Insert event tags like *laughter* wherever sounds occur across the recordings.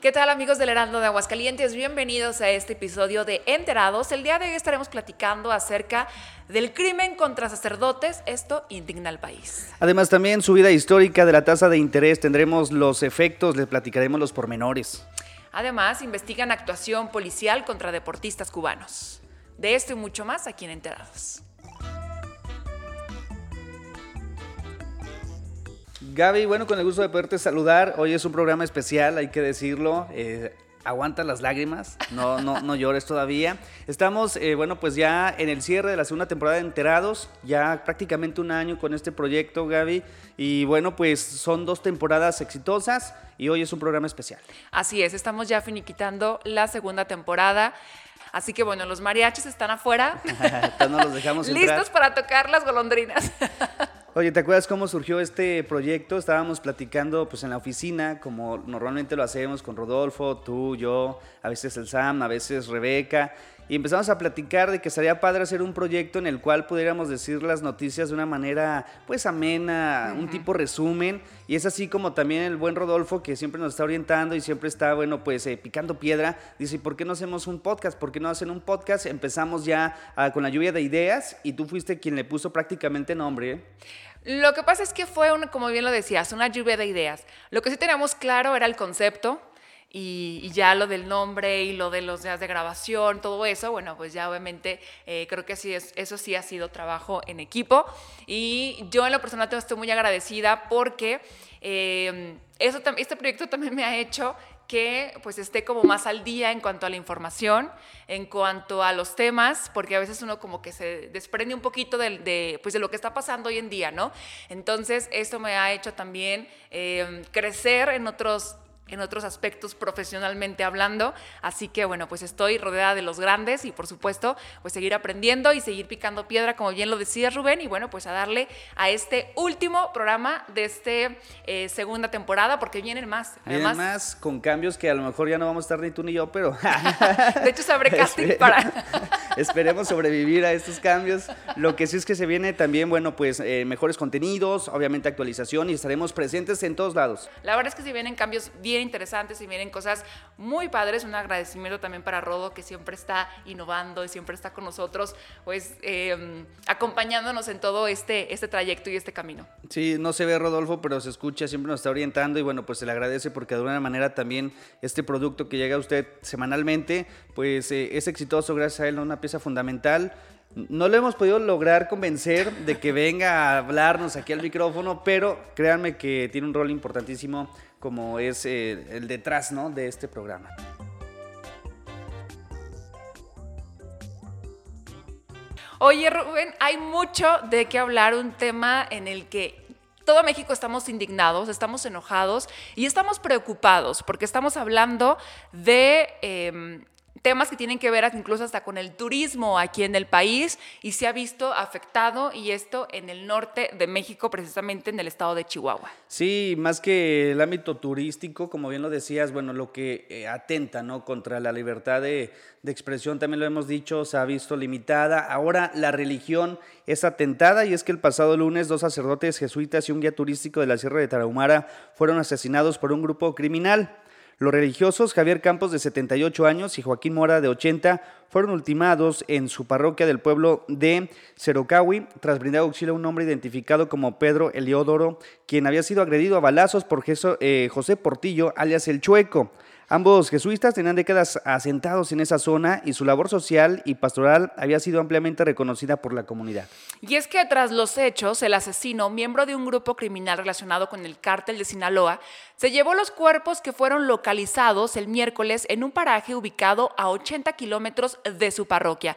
¿Qué tal amigos del Heraldo de Aguascalientes? Bienvenidos a este episodio de Enterados. El día de hoy estaremos platicando acerca del crimen contra sacerdotes. Esto indigna al país. Además también su vida histórica de la tasa de interés. Tendremos los efectos, les platicaremos los pormenores. Además, investigan actuación policial contra deportistas cubanos. De esto y mucho más aquí en Enterados. Gaby, bueno, con el gusto de poderte saludar. Hoy es un programa especial, hay que decirlo. Eh, aguanta las lágrimas, no, no, no llores todavía. Estamos, eh, bueno, pues ya en el cierre de la segunda temporada de Enterados, ya prácticamente un año con este proyecto, Gaby. Y bueno, pues son dos temporadas exitosas y hoy es un programa especial. Así es, estamos ya finiquitando la segunda temporada. Así que bueno, los mariachis están afuera. *laughs* no los dejamos *laughs* Listos para tocar las golondrinas. *laughs* Oye, ¿te acuerdas cómo surgió este proyecto? Estábamos platicando pues en la oficina, como normalmente lo hacemos con Rodolfo, tú, yo, a veces el Sam, a veces Rebeca, y empezamos a platicar de que sería padre hacer un proyecto en el cual pudiéramos decir las noticias de una manera pues amena, un tipo resumen, y es así como también el buen Rodolfo que siempre nos está orientando y siempre está, bueno, pues eh, picando piedra, dice, ¿por qué no hacemos un podcast? ¿Por qué no hacen un podcast? Empezamos ya ah, con la lluvia de ideas y tú fuiste quien le puso prácticamente nombre. ¿eh? Lo que pasa es que fue, como bien lo decías, una lluvia de ideas. Lo que sí teníamos claro era el concepto y, ya lo del nombre y lo de los días de grabación, todo eso, bueno, pues ya obviamente eh, creo que sí es, eso sí ha sido trabajo en equipo. Y yo en lo personal estoy muy agradecida porque eh, eso, este proyecto también me ha hecho que pues esté como más al día en cuanto a la información, en cuanto a los temas, porque a veces uno como que se desprende un poquito de, pues de lo que está pasando hoy en día, ¿no? Entonces, esto me ha hecho también eh, crecer en otros en otros aspectos profesionalmente hablando. Así que bueno, pues estoy rodeada de los grandes y por supuesto, pues seguir aprendiendo y seguir picando piedra, como bien lo decía Rubén, y bueno, pues a darle a este último programa de esta eh, segunda temporada, porque vienen más. Vienen más con cambios que a lo mejor ya no vamos a estar ni tú ni yo, pero... *laughs* *laughs* de hecho, se abre casting para... *laughs* Esperemos sobrevivir a estos cambios. Lo que sí es que se viene también, bueno, pues eh, mejores contenidos, obviamente actualización y estaremos presentes en todos lados. La verdad es que si vienen cambios bien interesantes y vienen cosas muy padres. Un agradecimiento también para Rodo, que siempre está innovando y siempre está con nosotros, pues em, acompañándonos en todo este, este trayecto y este camino. Sí, no se ve Rodolfo, pero se escucha, siempre nos está orientando y bueno, pues se le agradece porque de alguna manera también este producto que llega a usted semanalmente, pues eh, es exitoso gracias a él, una pieza fundamental. No lo hemos podido lograr convencer de que venga a hablarnos aquí al micrófono, pero créanme que tiene un rol importantísimo como es eh, el detrás ¿no? de este programa. Oye, Rubén, hay mucho de qué hablar, un tema en el que todo México estamos indignados, estamos enojados y estamos preocupados porque estamos hablando de em, temas que tienen que ver incluso hasta con el turismo aquí en el país y se ha visto afectado y esto en el norte de México, precisamente en el estado de Chihuahua. Sí, más que el ámbito turístico, como bien lo decías, bueno, lo que eh, atenta ¿no? contra la libertad de, de expresión, también lo hemos dicho, se ha visto limitada. Ahora la religión es atentada y es que el pasado lunes dos sacerdotes jesuitas y un guía turístico de la Sierra de Tarahumara fueron asesinados por un grupo criminal. Los religiosos Javier Campos de 78 años y Joaquín Mora de 80 fueron ultimados en su parroquia del pueblo de Cerocawi tras brindar auxilio a un hombre identificado como Pedro Eliodoro, quien había sido agredido a balazos por eh, José Portillo, alias El Chueco. Ambos jesuitas tenían décadas asentados en esa zona y su labor social y pastoral había sido ampliamente reconocida por la comunidad. Y es que tras los hechos, el asesino, miembro de un grupo criminal relacionado con el cártel de Sinaloa, se llevó los cuerpos que fueron localizados el miércoles en un paraje ubicado a 80 kilómetros de su parroquia.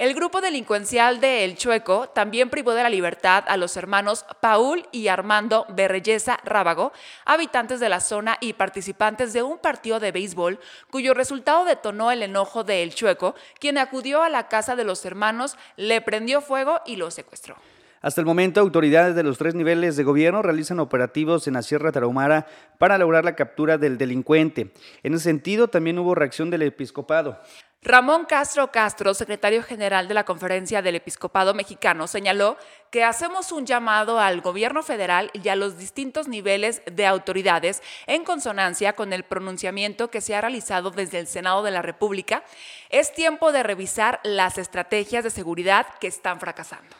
El grupo delincuencial de El Chueco también privó de la libertad a los hermanos Paul y Armando Berreyesa Rábago, habitantes de la zona y participantes de un partido de béisbol cuyo resultado detonó el enojo de El Chueco, quien acudió a la casa de los hermanos, le prendió fuego y los secuestró. Hasta el momento, autoridades de los tres niveles de gobierno realizan operativos en la Sierra Tarahumara para lograr la captura del delincuente. En ese sentido, también hubo reacción del episcopado. Ramón Castro Castro, secretario general de la Conferencia del Episcopado Mexicano, señaló que hacemos un llamado al gobierno federal y a los distintos niveles de autoridades en consonancia con el pronunciamiento que se ha realizado desde el Senado de la República. Es tiempo de revisar las estrategias de seguridad que están fracasando.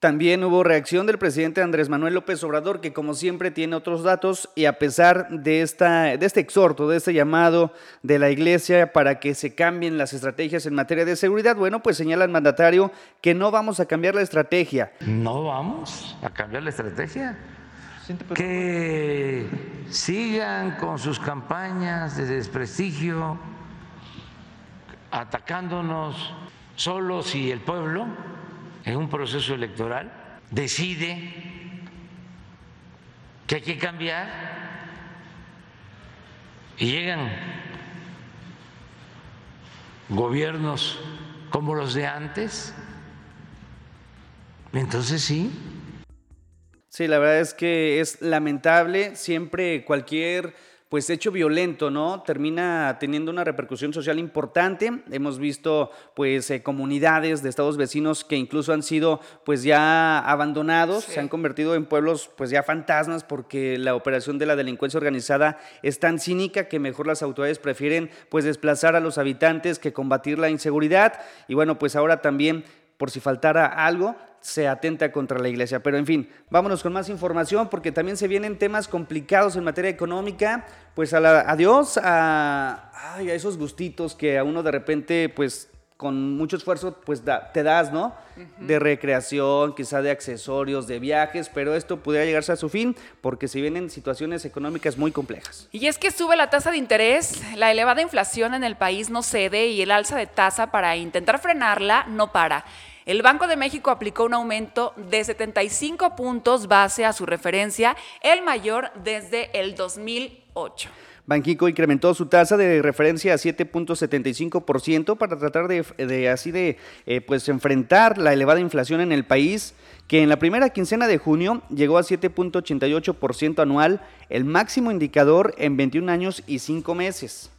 También hubo reacción del presidente Andrés Manuel López Obrador, que como siempre tiene otros datos y a pesar de, esta, de este exhorto, de este llamado de la iglesia para que se cambien las estrategias en materia de seguridad, bueno, pues señala el mandatario que no vamos a cambiar la estrategia. No vamos a cambiar la estrategia. Que sigan con sus campañas de desprestigio, atacándonos solo si el pueblo en un proceso electoral decide que hay que cambiar y llegan gobiernos como los de antes, entonces sí. Sí, la verdad es que es lamentable siempre cualquier pues hecho violento, ¿no? Termina teniendo una repercusión social importante. Hemos visto pues eh, comunidades de estados vecinos que incluso han sido pues ya abandonados, se han convertido en pueblos pues ya fantasmas porque la operación de la delincuencia organizada es tan cínica que mejor las autoridades prefieren pues desplazar a los habitantes que combatir la inseguridad y bueno, pues ahora también por si faltara algo, se atenta contra la iglesia. Pero en fin, vámonos con más información porque también se vienen temas complicados en materia económica. Pues a, la, Dios, a, a, esos gustitos que a uno de repente, pues con mucho esfuerzo, pues te das, ¿no? De recreación, quizá de accesorios, de viajes, pero esto pudiera llegarse a su fin porque se vienen situaciones económicas muy complejas. Y es que sube la tasa de interés, la elevada inflación en el país no cede y el alza de tasa para intentar frenarla no para. El Banco de México aplicó un aumento de 75 puntos base a su referencia, el mayor desde el 2008. Banquico incrementó su tasa de referencia a 7.75% para tratar de, así de eh, pues enfrentar la elevada inflación en el país, que en la primera quincena de junio llegó a 7.88% anual, el máximo indicador en 21 años y 5 meses.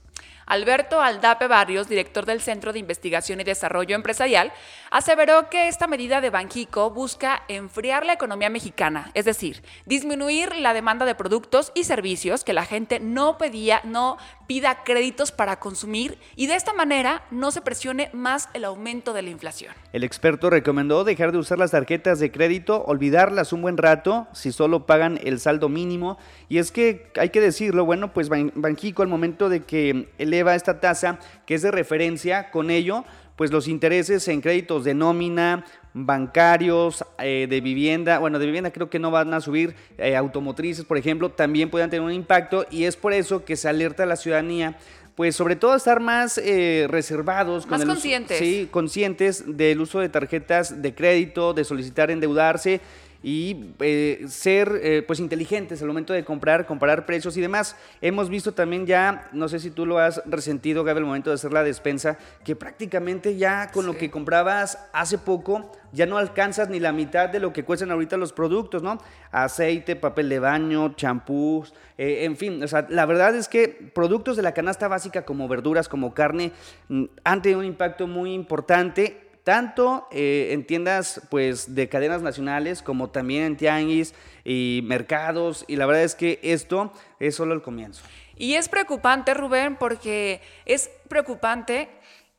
Alberto Aldape Barrios, director del Centro de Investigación y Desarrollo Empresarial, aseveró que esta medida de Banjico busca enfriar la economía mexicana, es decir, disminuir la demanda de productos y servicios que la gente no pedía, no pida créditos para consumir y de esta manera no se presione más el aumento de la inflación. El experto recomendó dejar de usar las tarjetas de crédito, olvidarlas un buen rato si solo pagan el saldo mínimo. Y es que hay que decirlo, bueno, pues Banjico al momento de que eleva esta tasa, que es de referencia, con ello, pues los intereses en créditos de nómina, bancarios, eh, de vivienda, bueno, de vivienda creo que no van a subir, eh, automotrices, por ejemplo, también pueden tener un impacto y es por eso que se alerta a la ciudadanía pues sobre todo estar más eh, reservados, más conscientes. sí, conscientes del uso de tarjetas de crédito, de solicitar endeudarse y eh, ser eh, pues inteligentes al momento de comprar, comparar precios y demás. Hemos visto también ya, no sé si tú lo has resentido, Gaby, al momento de hacer la despensa, que prácticamente ya con lo que comprabas hace poco ya no alcanzas ni la mitad de lo que cuestan ahorita los productos, ¿no? Aceite, papel de baño, champús, eh, en fin, o sea, la verdad es que productos de la canasta básica como verduras, como carne, mm, han tenido un impacto muy importante tanto eh, en tiendas pues de cadenas nacionales como también en tianguis y mercados y la verdad es que esto es solo el comienzo. Y es preocupante, Rubén, porque es preocupante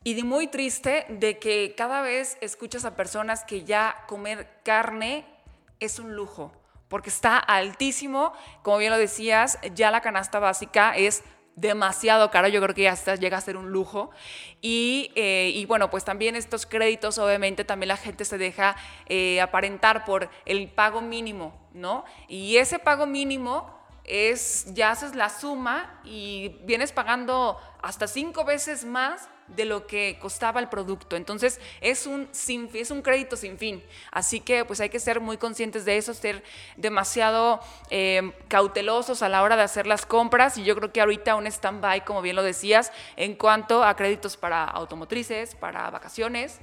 y muy triste de que cada vez escuchas a personas que ya comer carne es un lujo, porque está altísimo, como bien lo decías, ya la canasta básica es demasiado caro, yo creo que ya llega a ser un lujo. Eh, y, bueno, pues también estos créditos, obviamente, también la gente se deja eh, aparentar por el pago mínimo, ¿no? Y ese pago mínimo es, ya haces la suma y vienes pagando hasta cinco veces más de lo que costaba el producto. Entonces es un, sin, es un crédito sin fin. Así que pues hay que ser muy conscientes de eso, ser demasiado eh, cautelosos a la hora de hacer las compras. Y yo creo que ahorita un stand-by, como bien lo decías, en cuanto a créditos para automotrices, para vacaciones,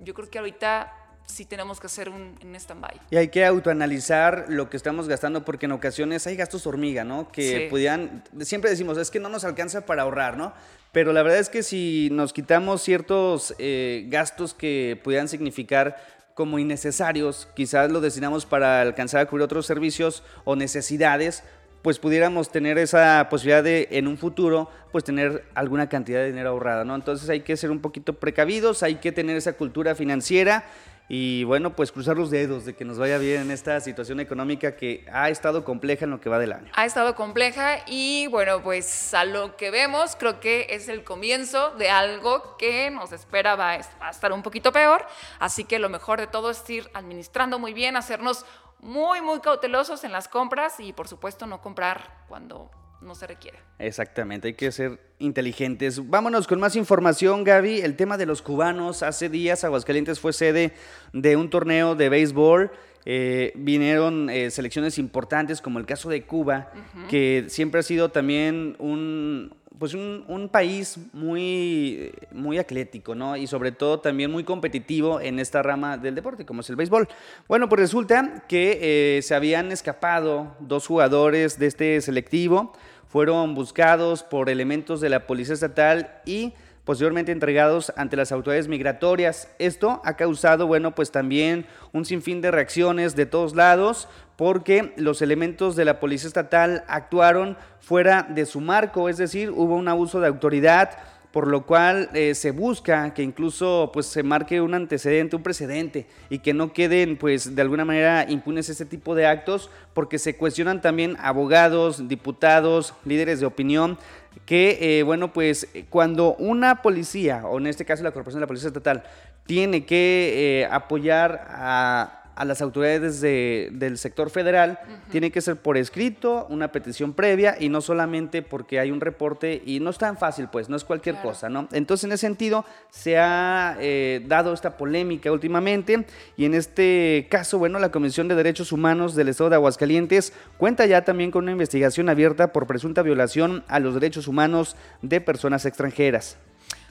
yo creo que ahorita sí tenemos que hacer un, un stand-by. Y hay que autoanalizar lo que estamos gastando porque en ocasiones hay gastos hormiga, ¿no? Que Sí. pudieran, siempre decimos, es que no nos alcanza para ahorrar, ¿no? Pero la verdad es que si nos quitamos ciertos eh, gastos que pudieran significar como innecesarios, quizás lo destinamos para alcanzar a cubrir otros servicios o necesidades, pues pudiéramos tener esa posibilidad de en un futuro pues tener alguna cantidad de dinero ahorrada, ¿no? Entonces hay que ser un poquito precavidos, hay que tener esa cultura financiera y bueno, pues cruzar los dedos de que nos vaya bien en esta situación económica que ha estado compleja en lo que va del año. Ha estado compleja y bueno, pues a lo que vemos creo que es el comienzo de algo que nos espera va a, estar un poquito peor, así que lo mejor de todo es ir administrando muy bien, hacernos muy muy cautelosos en las compras y por supuesto no comprar cuando no se requiere. Exactamente, hay que ser inteligentes. Vámonos con más información, Gaby. El tema de los cubanos. Hace días Aguascalientes fue sede de un torneo de béisbol. Eh, vinieron eh, selecciones importantes como el caso de Cuba, que siempre ha sido también un, pues un, un país muy, muy atlético, ¿no? Y sobre todo también muy competitivo en esta rama del deporte, como es el béisbol. Bueno, pues resulta que eh, se habían escapado dos jugadores de este selectivo, fueron buscados por elementos de la Policía Estatal y posteriormente entregados ante las autoridades migratorias. Esto ha causado, bueno, pues también un sinfín de reacciones de todos lados, porque los elementos de la Policía Estatal actuaron fuera de su marco, es decir, hubo un abuso de autoridad, por lo cual eh, se busca que incluso pues se marque un antecedente, un precedente y que no queden pues de alguna manera impunes este tipo de actos porque se cuestionan también abogados, diputados, líderes de opinión que eh, bueno pues cuando una policía o en este caso la corporación de la policía estatal tiene que eh, apoyar a a las autoridades de- del sector federal, tiene que ser por escrito, una petición previa y no solamente porque hay un reporte y no es tan fácil, pues, no es cualquier Claro. cosa, ¿no? Entonces, en ese sentido, se ha eh, dado esta polémica últimamente y en este caso, bueno, la Comisión de Derechos Humanos del Estado de Aguascalientes cuenta ya también con una investigación abierta por presunta violación a los derechos humanos de personas extranjeras.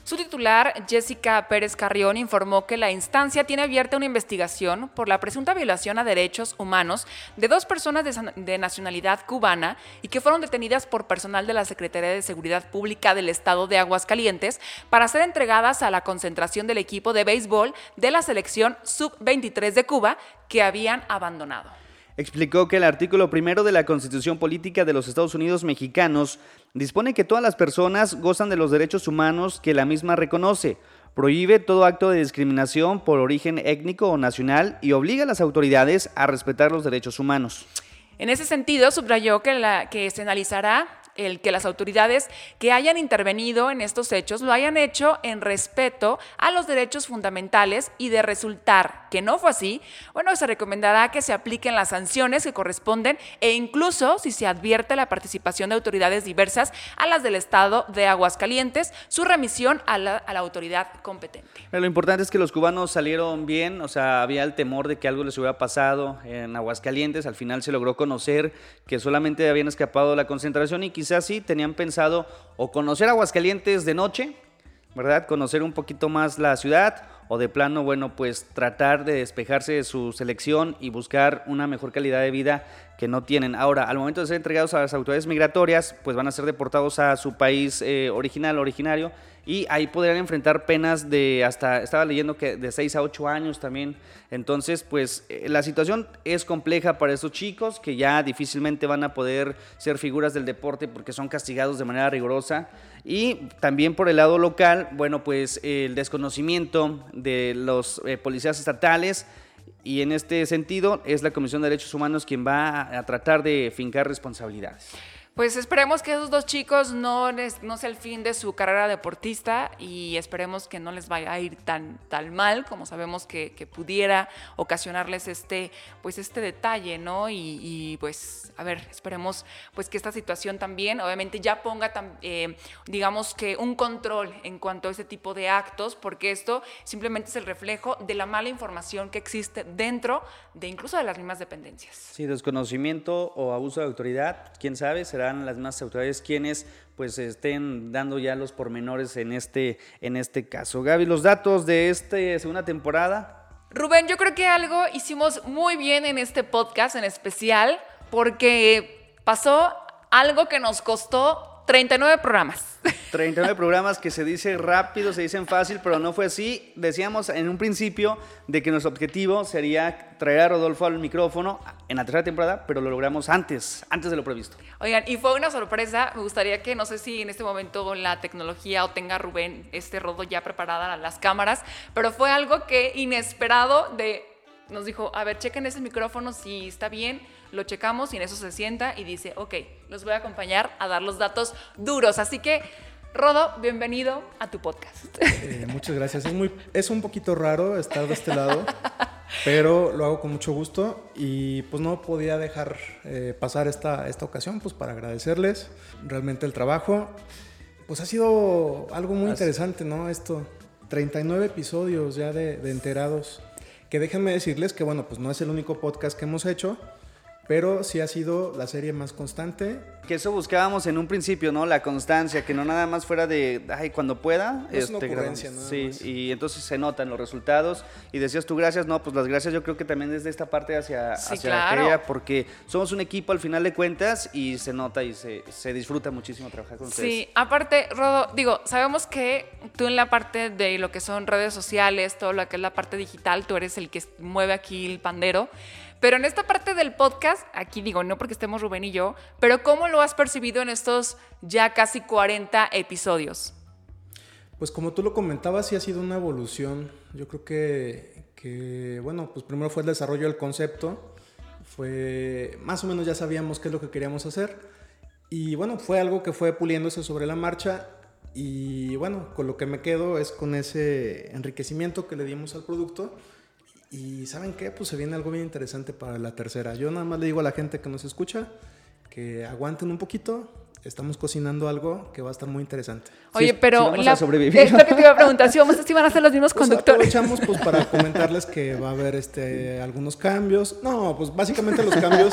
Su titular, Jessica Pérez Carrión, informó que la instancia tiene abierta una investigación por la presunta violación a derechos humanos de dos personas de, de nacionalidad cubana y que fueron detenidas por personal de la Secretaría de Seguridad Pública del Estado de Aguascalientes para ser entregadas a la concentración del equipo de béisbol de la selección sub-23 de Cuba que habían abandonado. Explicó que el artículo primero de la Constitución Política de los Estados Unidos Mexicanos dispone que todas las personas gozan de los derechos humanos que la misma reconoce, prohíbe todo acto de discriminación por origen étnico o nacional y obliga a las autoridades a respetar los derechos humanos. En ese sentido, subrayó que, la, que se analizará el que las autoridades que hayan intervenido en estos hechos lo hayan hecho en respeto a los derechos fundamentales y de resultar que no fue así, bueno, se recomendará que se apliquen las sanciones que corresponden e incluso si se advierte la participación de autoridades diversas a las del Estado de Aguascalientes, su remisión a la, a la autoridad competente. Pero lo importante es que los cubanos salieron bien, o sea, había el temor de que algo les hubiera pasado en Aguascalientes, al final se logró conocer que solamente habían escapado de la concentración y quizás sí tenían pensado o conocer Aguascalientes de noche, ¿verdad? Conocer un poquito más la ciudad o de plano, bueno, pues tratar de despejarse de su selección y buscar una mejor calidad de vida que no tienen. Ahora, al momento de ser entregados a las autoridades migratorias, pues van a ser deportados a su país eh, original, originario, y ahí podrían enfrentar penas de hasta, estaba leyendo que de 6 a 8 años también. Entonces, pues eh, la situación es compleja para estos chicos que ya difícilmente van a poder ser figuras del deporte porque son castigados de manera rigurosa. Y también por el lado local, bueno, pues el desconocimiento de los eh, policías estatales. Y en este sentido es la Comisión de Derechos Humanos quien va a, a tratar de fincar responsabilidades. Pues esperemos que esos dos chicos no, les, no sea el fin de su carrera deportista y esperemos que no les vaya a ir tan, tan mal como sabemos que, que pudiera ocasionarles este, pues este detalle, ¿no? Y, y, pues, a ver, esperemos pues que esta situación también, obviamente, ya ponga, eh, digamos que un control en cuanto a este tipo de actos, porque esto simplemente es el reflejo de la mala información que existe dentro de incluso de las mismas dependencias. Sí, desconocimiento o abuso de autoridad, quién sabe, las mismas autoridades quienes pues estén dando ya los pormenores en este, en este caso. Gaby, los datos de esta segunda temporada. Rubén, yo creo que algo hicimos muy bien en este podcast en especial porque pasó algo que nos costó 39 programas. 39 programas que se dice rápido, se dicen fácil, pero no fue así. Decíamos en un principio de que nuestro objetivo sería traer a Rodolfo al micrófono en la tercera temporada, pero lo logramos antes, antes de lo previsto. Oigan, y fue una sorpresa. Me gustaría que, no sé si en este momento la tecnología o tenga Rubén este rodo ya preparada las cámaras, pero fue algo que inesperado de nos dijo, a ver, chequen ese micrófono si está bien, lo checamos y en eso se sienta y dice, ok, los voy a acompañar a dar los datos duros. Así que, Rodo, bienvenido a tu podcast. Eh, muchas gracias. Es, muy, es un poquito raro estar de este lado, pero lo hago con mucho gusto y pues no podía dejar eh, pasar esta, esta ocasión pues para agradecerles realmente el trabajo. Pues ha sido algo muy interesante, ¿no? Esto, 39 episodios ya de, de enterados. Que déjenme decirles que, bueno, pues no es el único podcast que hemos hecho, pero sí ha sido la serie más constante. Que eso buscábamos en un principio, ¿no? La constancia, que no nada más fuera de, ay, cuando pueda. Es una este, ocurrencia, nada Sí, más. y entonces se notan los resultados. Y decías tú gracias, no, pues las gracias yo creo que también desde esta parte hacia, Sí, hacia claro. aquella, porque somos un equipo al final de cuentas y se nota y se, se disfruta muchísimo trabajar con ustedes. Sí, aparte, Rodo, digo, sabemos que tú en la parte de lo que son redes sociales, todo lo que es la parte digital, tú eres el que mueve aquí el pandero. Pero en esta parte del podcast, aquí digo, no porque estemos Rubén y yo, pero ¿cómo lo has percibido en estos ya casi 40 episodios? Pues como tú lo comentabas, sí ha sido una evolución. Yo creo que, bueno, pues primero fue el desarrollo del concepto. Fue, más o menos ya sabíamos qué es lo que queríamos hacer. Y bueno, fue algo que fue puliéndose sobre la marcha. Y bueno, con lo que me quedo es con ese enriquecimiento que le dimos al producto. Y ¿saben qué? Pues se viene algo bien interesante para la tercera. Yo nada más le digo a la gente que nos escucha que aguanten un poquito. Estamos cocinando algo que va a estar muy interesante. Oye, Sí, pero sí vamos a sobrevivir. es lo que te iba a preguntar, si, vamos, si van a ser los mismos Pues conductores. aprovechamos pues para *laughs* comentarles que va a haber este algunos cambios. No, pues básicamente los cambios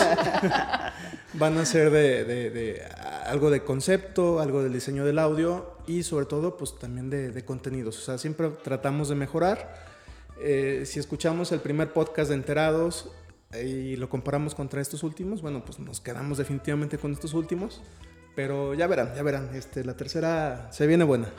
van a ser de, de- de algo de concepto, algo del diseño del audio y sobre todo pues también de, de contenidos. O sea, siempre tratamos de mejorar. Eh, si escuchamos el primer podcast de Enterados eh, y lo comparamos contra estos últimos, bueno, pues nos quedamos definitivamente con estos últimos. Pero ya verán, ya verán. Este, la tercera se viene buena.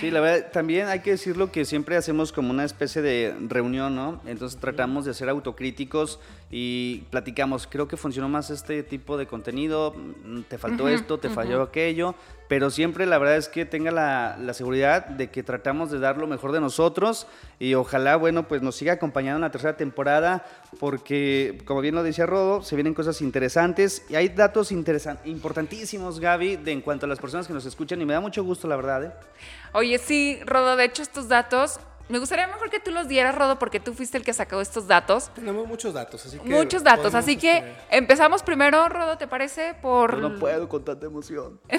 Sí, la verdad, también hay que decirlo que siempre hacemos como una especie de reunión, ¿no? Entonces tratamos de ser autocríticos y platicamos, creo que funcionó más este tipo de contenido, mm, te faltó esto, te falló aquello, pero siempre la verdad es que tenga la, la seguridad de que tratamos de dar lo mejor de nosotros y ojalá, bueno, pues nos siga acompañando en la tercera temporada porque, como bien lo decía Rodo, se vienen cosas interesantes y hay datos importantísimos, Gaby, de en cuanto a las personas que nos escuchan y me da mucho gusto, la verdad, ¿eh? Oye, sí, Rodo, de hecho estos datos, me gustaría mejor que tú los dieras, Rodo, porque tú fuiste el que sacó estos datos. Tenemos muchos datos, así que... Muchos datos, así que este, empezamos primero, Rodo, ¿te parece? Por... Yo no puedo con tanta emoción. *laughs*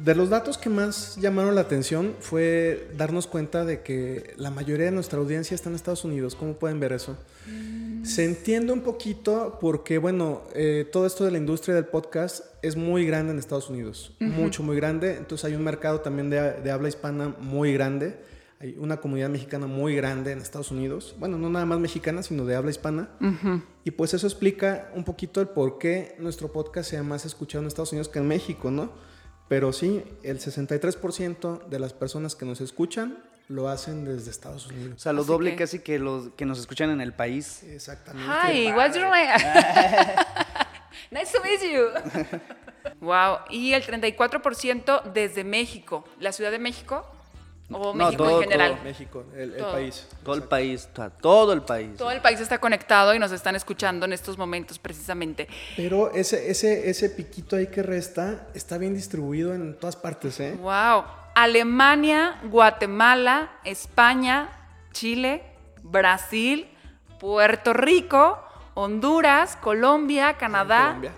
De los datos que más llamaron la atención fue darnos cuenta de que la mayoría de nuestra audiencia está en Estados Unidos. ¿Cómo pueden ver eso? Se entiende un poquito porque, bueno, eh, todo esto de la industria del podcast es muy grande en Estados Unidos. Mucho, muy grande. Entonces hay un mercado también de, de habla hispana muy grande. Hay una comunidad mexicana muy grande en Estados Unidos. Bueno, no nada más mexicana, sino de habla hispana. Y pues eso explica un poquito el por qué nuestro podcast sea más escuchado en Estados Unidos que en México, ¿no? Pero sí, el 63% de las personas que nos escuchan lo hacen desde Estados O Unidos. sea, lo Así doble que- casi que los que nos escuchan en el país. Exactamente. Hi, what's your name? *laughs* nice to meet you. *laughs* wow, y el 34% desde México. ¿La Ciudad de México? ¿O No, México todo, en general? todo. México, el, el país. Todo el país, to- todo el país. Todo el país está conectado y nos están escuchando en estos momentos precisamente. Pero ese, ese, ese piquito ahí que resta está bien distribuido en todas partes, ¿eh? Wow. Alemania, Guatemala, España, Chile, Brasil, Puerto Rico, Honduras, Colombia, Canadá. Colombia.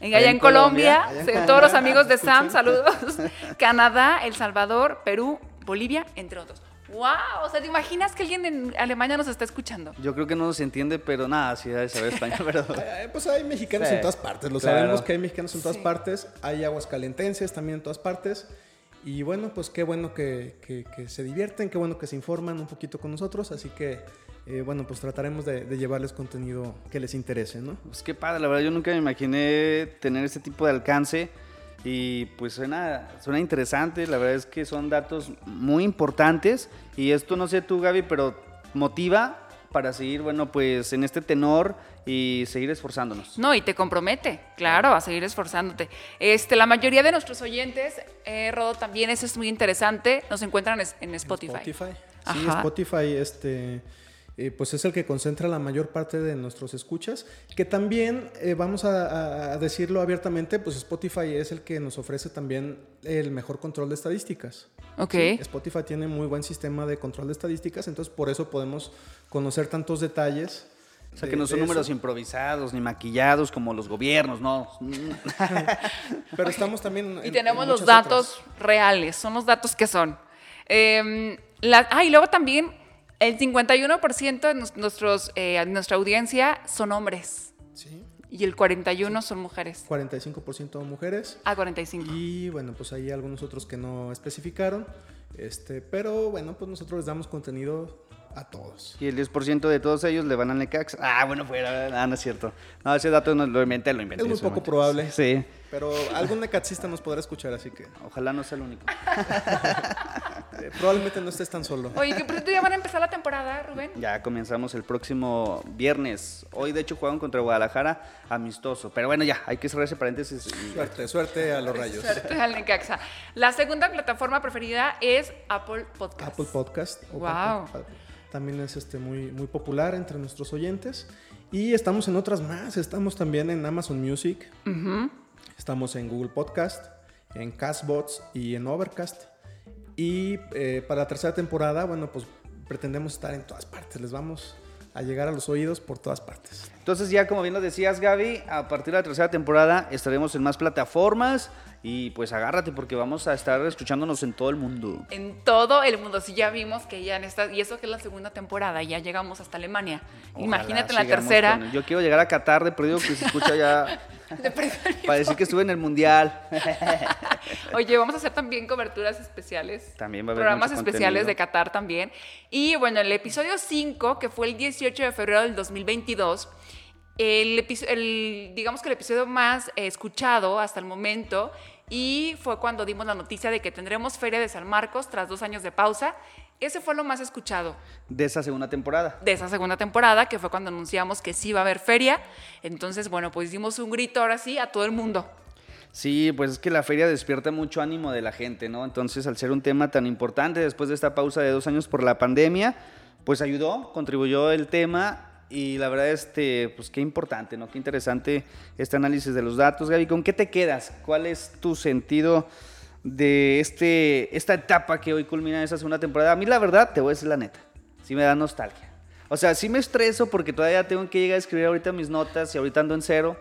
Y allá en Colombia, allá en todos los amigos de Sam, *laughs* saludos. Canadá, El Salvador, Perú, Bolivia, entre otros. ¡Wow! O sea, ¿te imaginas que alguien en Alemania nos está escuchando? Yo creo que no se entiende, pero nada, sí debe saber *laughs* español, pero... Eh, Pues hay mexicanos Sí, en todas partes, lo claro. sabemos que hay mexicanos en todas Sí. partes, hay aguascalentenses también en todas partes. Y bueno, pues qué bueno que, que- que se divierten, qué bueno que se informan un poquito con nosotros, así que eh, bueno, pues trataremos de, de, llevarles contenido que les interese, ¿no? Pues qué padre, la verdad yo nunca me imaginé tener este tipo de alcance y pues suena, suena interesante, la verdad es que son datos muy importantes y esto no sé tú Gaby, pero motiva para seguir, bueno, pues en este tenor y seguir esforzándonos. No, y te compromete, claro, a seguir esforzándote. Este, la mayoría de nuestros oyentes, eh, Rodo, también eso es muy interesante, nos encuentran en Spotify. Spotify. Sí, Spotify, este eh, pues es el que concentra la mayor parte de nuestros escuchas, que también, eh, vamos a, decirlo abiertamente, pues Spotify es el que nos ofrece también el mejor control de estadísticas. Ok. Spotify tiene muy buen sistema de control de estadísticas, entonces por eso podemos conocer tantos detalles. O sea, que no son números improvisados ni maquillados como los gobiernos, no. *laughs* Pero estamos también... y tenemos los datos reales, son los datos que son. Eh, ah, y luego también el 51% de nuestros, eh, nuestra audiencia son hombres. Sí. Y el 41 son mujeres. 45% mujeres. Ah, 45. Y bueno, pues hay algunos otros que no especificaron. Este, pero bueno, pues nosotros les damos contenido a todos. Y el 10% de todos ellos le van al Necax. Ah, bueno, fuera. Ah, no es cierto. No, ese dato no lo inventé, lo inventé. Es muy poco probable. Sí. Pero algún necaxista nos podrá escuchar, así que. Ojalá no sea el único. *laughs* Eh, probablemente no estés tan solo. Oye, ¿qué pronto ya van a empezar la temporada, Rubén? Ya comenzamos el próximo viernes. Hoy, de hecho, juegan contra Guadalajara amistoso. Pero bueno, ya, hay que cerrar ese paréntesis. Suerte, suerte a los rayos. Suerte al Necaxa. La segunda plataforma preferida es Apple Podcast. Apple Podcast. Wow. También es este muy, muy popular entre nuestros oyentes. Y estamos en otras más. Estamos también en Amazon Music. Estamos en Google Podcast, en Castbots y en Overcast. Y eh, para la tercera temporada, bueno, pues pretendemos estar en todas partes. Les vamos a llegar a los oídos por todas partes. Entonces ya como bien lo decías Gaby, a partir de la tercera temporada estaremos en más plataformas y pues agárrate porque vamos a estar escuchándonos en todo el mundo. En todo el mundo, sí ya vimos que ya en esta, y eso que es la segunda temporada, ya llegamos hasta Alemania. Imagínate en la tercera. yo quiero llegar a Qatar de perdido que se escucha ya *laughs* Para decir que estuve en el mundial. *laughs* Oye, vamos a hacer también coberturas especiales. También va a haber Programas especiales de Qatar también. Y bueno, el episodio 5, que fue el 18 de febrero del 2022, el, el digamos que el episodio más escuchado hasta el momento y fue cuando dimos la noticia de que tendremos Feria de San Marcos tras dos años de pausa ese fue lo más escuchado. De esa segunda temporada. De esa segunda temporada, que fue cuando anunciamos que sí iba a haber feria. Entonces, bueno, pues dimos un grito ahora sí a todo el mundo. Sí, pues es que la feria despierta mucho ánimo de la gente, ¿no? Entonces, al ser un tema tan importante después de esta pausa de dos años por la pandemia, pues ayudó, contribuyó el tema y la verdad, este, pues qué importante, ¿no? Qué interesante este análisis de los datos. Gaby, ¿con qué te quedas? ¿Cuál es tu sentido? De este, esta etapa que hoy culmina en esa segunda temporada. A mí la verdad, te voy a decir la neta, sí me da nostalgia. O sea, sí me estreso porque todavía tengo que llegar a escribir ahorita mis notas y ahorita ando en cero.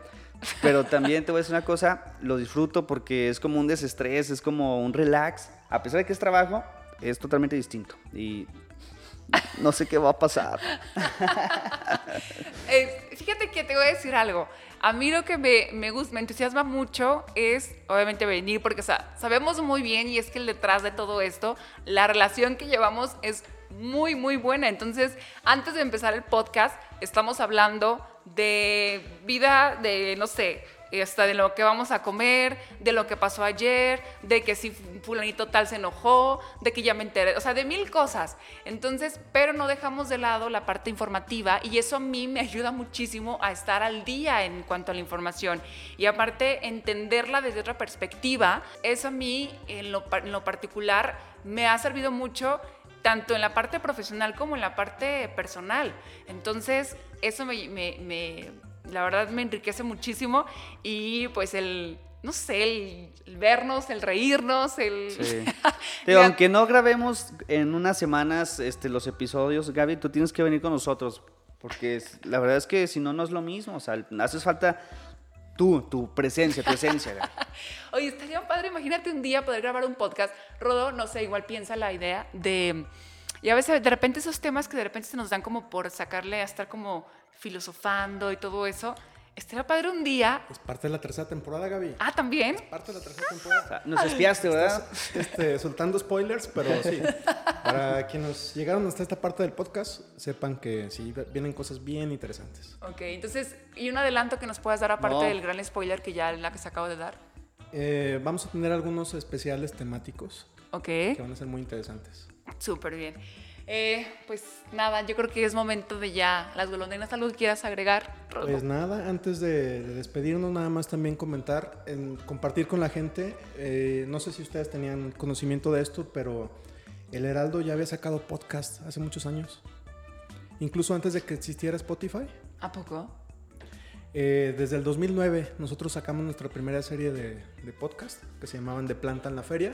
Pero también te voy a decir una cosa, lo disfruto porque es como un desestrés, es como un relax. A pesar de que es trabajo, es totalmente distinto. Y no sé qué va a pasar. *laughs* Eh, fíjate que te voy a decir algo. A mí lo que me, me gusta, me entusiasma mucho es, obviamente, venir, porque sabemos muy bien, y es que detrás de todo esto, la relación que llevamos es muy, muy buena. Entonces, antes de empezar el podcast, estamos hablando de vida, de, no sé, hasta de lo que vamos a comer, de lo que pasó ayer, de que si fulanito tal se enojó, de que ya me enteré, o sea, de mil cosas. Entonces, pero no dejamos de lado la parte informativa y eso a mí me ayuda muchísimo a estar al día en cuanto a la información. Y aparte, entenderla desde otra perspectiva, eso a mí en lo, particular me ha servido mucho tanto en la parte profesional como en la parte personal. Entonces, eso me la verdad me enriquece muchísimo y pues el, no sé, el, vernos, el reírnos, el... Sí. *laughs* aunque no grabemos en unas semanas este, los episodios, Gaby, tú tienes que venir con nosotros, porque la verdad es que si no, no es lo mismo, o sea, haces falta tú, tu presencia, tu esencia. Gaby. *laughs* Oye, estaría padre, imagínate un día poder grabar un podcast. Rodo, no sé, igual piensa la idea de... Y a veces de repente esos temas que de repente se nos dan como por sacarle a estar como filosofando y todo eso, Estaría padre un día. Es parte de la tercera temporada, Gaby. Ah, también. Parte de la tercera temporada. O sea, nos espiaste, ¿verdad? Estás, este, soltando spoilers, pero sí. Para quienes llegaron hasta esta parte del podcast, sepan que sí, vienen cosas bien interesantes. Ok, entonces, ¿y un adelanto que nos puedas dar aparte No. del gran spoiler que ya la que se acaba de dar? Eh, vamos a tener algunos especiales temáticos Ok, que van a ser muy interesantes. súper bien. Eh, pues nada, yo creo que es momento de ya las golondrinas. ¿Algo que quieras agregar? Rodo? Pues nada, antes de, de despedirnos, nada más también comentar, en, compartir con la gente. eh, no sé si ustedes tenían conocimiento de esto, pero el Heraldo ya había sacado podcast hace muchos años. Incluso antes de que existiera Spotify. ¿A poco? Eh, desde el 2009 nosotros sacamos nuestra primera serie de, de podcast que se llamaban De Planta en la Feria,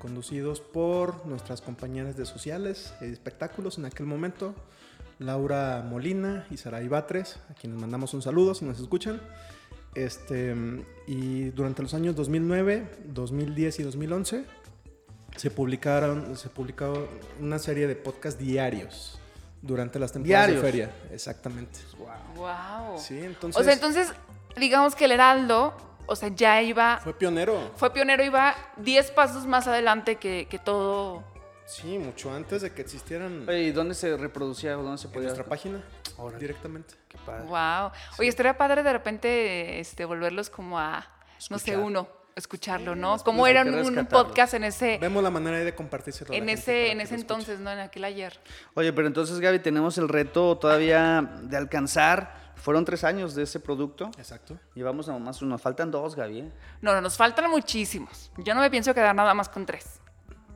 conducidos por nuestras compañeras de sociales y espectáculos en aquel momento, Laura Molina y Saray Batres, a quienes mandamos un saludo si nos escuchan. Este, y durante los años 2009, 2010 y 2011 se publicaron se publicó una serie de podcast diarios durante las temporadas Diarios. de feria, exactamente. Wow. Sí, entonces, o sea, entonces, digamos que el Heraldo, o sea, ya iba, fue pionero. fue pionero, iba 10 pasos más adelante que, que todo. Sí, mucho antes de que existieran Oye, ¿y dónde se reproducía o dónde se en podía? nuestra página Órale. directamente. Qué padre. Wow. Oye, estaría padre de repente este, volverlos como a, no sé, uno, escucharlo, ¿no? Como era un, podcast en ese, Vemos la manera de la en ese, en ese escuche. entonces, ¿no? En aquel ayer. Oye, pero entonces, Gaby, tenemos el reto todavía de alcanzar. Fueron tres años de ese producto. Exacto. Llevamos a más, nos faltan dos, Gaby. ¿eh? No, no, nos faltan muchísimos. Yo no me pienso quedar nada más con tres.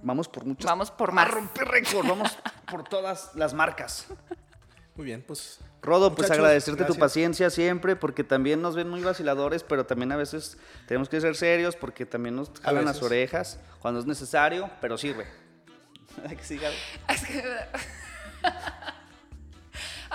Vamos por muchos. Vamos por A más. romper récord, vamos por todas las marcas. Muy bien, pues. Rodo, pues Muchachos, agradecerte tu gracias. paciencia siempre, porque también nos ven muy vaciladores, pero también a veces tenemos que ser serios porque también nos jalan las orejas cuando es necesario, pero sirve. *laughs* Hay que siga. Es que-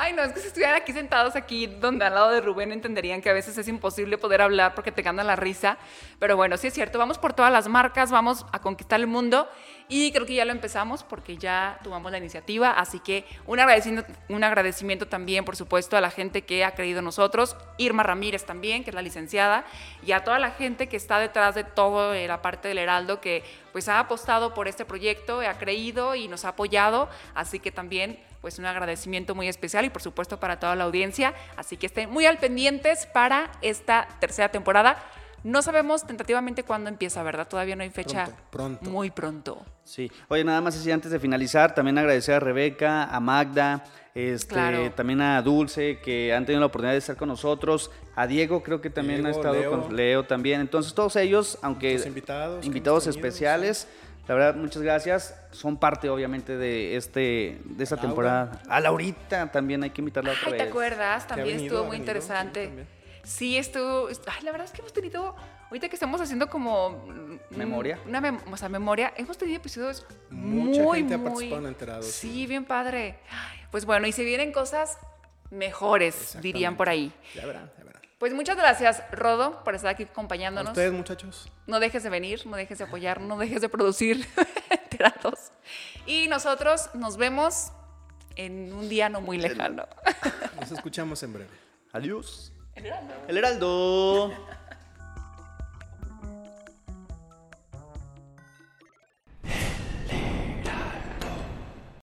Ay, no, es que si estuvieran aquí sentados aquí donde al lado de Rubén entenderían que a veces es imposible poder hablar porque te gana la risa. Pero bueno, sí es cierto, vamos por todas las marcas, vamos a conquistar el mundo y creo que ya lo empezamos porque ya tomamos la iniciativa. Así que un agradecimiento, un agradecimiento también, por supuesto, a la gente que ha creído en nosotros, Irma Ramírez también, que es la licenciada, y a toda la gente que está detrás de todo eh, la parte del Heraldo que pues ha apostado por este proyecto, ha creído y nos ha apoyado. Así que también pues un agradecimiento muy especial y por supuesto para toda la audiencia. Así que estén muy al pendientes para esta tercera temporada. No sabemos tentativamente cuándo empieza, ¿verdad? Todavía no hay fecha. Pronto, pronto. Muy pronto. Sí. Oye, nada más así antes de finalizar, también agradecer a Rebeca, a Magda, este, Claro. también a Dulce, que han tenido la oportunidad de estar con nosotros, a Diego creo que también ha estado Leo. con Leo también. Entonces todos ellos, aunque Los invitados invitados especiales, la verdad muchas gracias, son parte obviamente de este de esta Laura. temporada. A Laurita también hay que invitarla otra Ay, ¿te acuerdas? También venido, estuvo muy venido, sí, interesante. también. Sí, estuvo. Ay, la verdad es que hemos tenido. Ahorita que estamos haciendo como. mm, Memoria. Una mem- o sea, memoria. Hemos tenido episodios Mucha muy, gente ha participado en Enterados, Sí, sí. bien padre. Pues bueno, y se vienen cosas mejores, dirían por ahí. Ya verán, ya verán. Pues muchas gracias, Rodo, por estar aquí A acompañándonos. ustedes, muchachos. No dejes de venir, no dejes de apoyar, no dejes de producir *laughs* enterados. Y nosotros nos vemos en un día no muy lejano. Nos escuchamos en breve. Adiós. El Heraldo.